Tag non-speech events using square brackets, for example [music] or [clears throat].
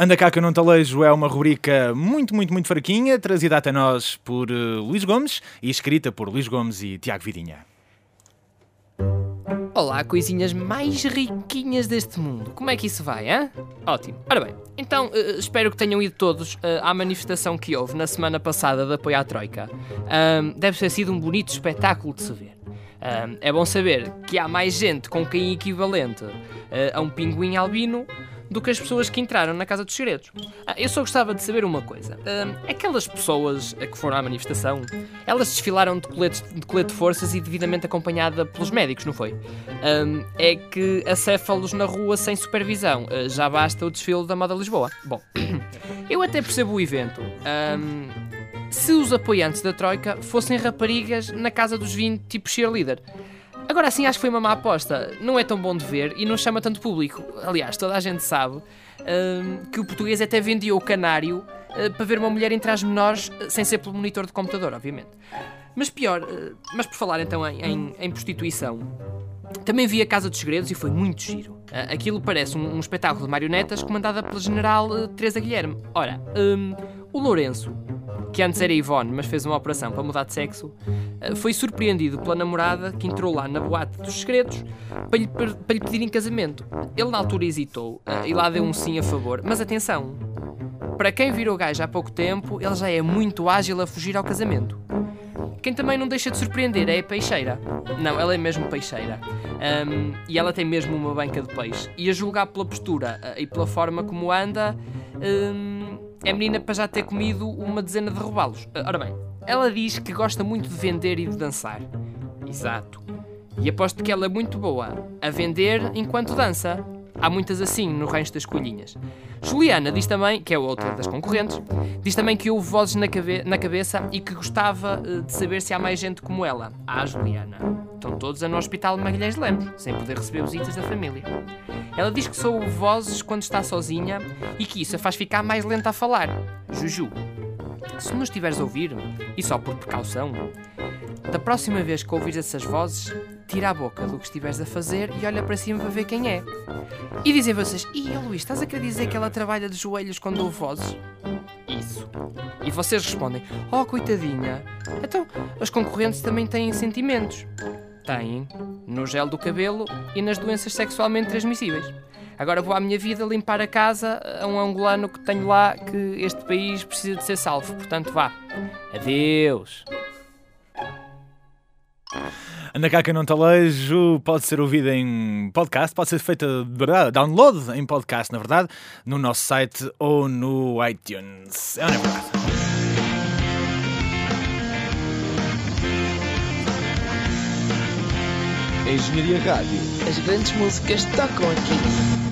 Anda cá que eu não talejo é uma rubrica muito, muito, muito fraquinha, trazida até nós por uh, Luís Gomes e escrita por Luís Gomes e Tiago Vidinha. Olá, coisinhas mais riquinhas deste mundo. Como é que isso vai, hein? Ótimo. Ora bem, então uh, espero que tenham ido todos uh, à manifestação que houve na semana passada de apoio à Troika. Deve ter sido um bonito espetáculo de se ver. É bom saber que há mais gente com quem equivalente uh, a um pinguim albino do que as pessoas que entraram na Casa dos Segredos. Ah, eu só gostava de saber uma coisa. Ah, aquelas pessoas que foram à manifestação, elas desfilaram de colete de, colete de forças e devidamente acompanhada pelos médicos, não foi? Ah, é que acéfalos na rua sem supervisão. já basta o desfile da moda Lisboa. Bom, [clears throat] eu até percebo o evento. se os apoiantes da Troika fossem raparigas na casa dos 20, tipo cheerleader. Agora sim, acho que foi uma má aposta. Não é tão bom de ver e não chama tanto público. Aliás, toda a gente sabe uh, que o português até vendia o canário uh, para ver uma mulher entre as menores, uh, sem ser pelo monitor de computador, obviamente. Mas pior, mas por falar então em, em, em, prostituição, também vi a Casa dos Segredos e foi muito giro. aquilo parece um, um, espetáculo de marionetas comandada pela general Teresa Guilherme. Ora, um, o Lourenço, que antes era Ivone, mas fez uma operação para mudar de sexo, eh, foi surpreendido pela namorada que entrou lá na boate dos segredos para lhe, para lhe pedir em casamento. Ele na altura hesitou eh, e lá deu um sim a favor, mas atenção, para quem virou gajo há pouco tempo, ele já é muito ágil a fugir ao casamento. Quem também não deixa de surpreender é a peixeira. Não, ela é mesmo peixeira. Um, e ela tem mesmo uma banca de peixe. E a julgar pela postura uh, e pela forma como anda, um, é menina para já ter comido uma dezena de robalos. Uh, ora bem, ela diz que gosta muito de vender e de dançar. Exato. E aposto que ela é muito boa a vender enquanto dança. Há muitas assim no rancho das colhinhas. Juliana diz também, que é outra das concorrentes, diz também que houve vozes na, cabe na cabeça e que gostava uh, de saber se há mais gente como ela. Ah, Juliana. Estão todos a no hospital de Magalhães de Lemos, sem poder receber visitas da família. Ela diz que só ouve vozes quando está sozinha e que isso a faz ficar mais lenta a falar. Juju. Se nos estiveres a ouvir, e só por precaução, da próxima vez que ouvires essas vozes, tira a boca do que estiveres a fazer e olha para cima para ver quem é. E dizem vocês, e Luís, estás a querer dizer que ela trabalha de joelhos quando ouve vozes? Isso. E vocês respondem, oh coitadinha, então as concorrentes também têm sentimentos. Têm. No gel do cabelo e nas doenças sexualmente transmissíveis. Agora vou à minha vida limpar a casa a um angolano que tenho lá que este país precisa de ser salvo. Portanto, vá. Adeus. Anda cá que não talejo, pode ser ouvido em podcast, pode ser feito download em podcast, na verdade, no nosso site ou no iTunes. É, é verdade. Engenharia Rádio. As grandes músicas tocam aqui.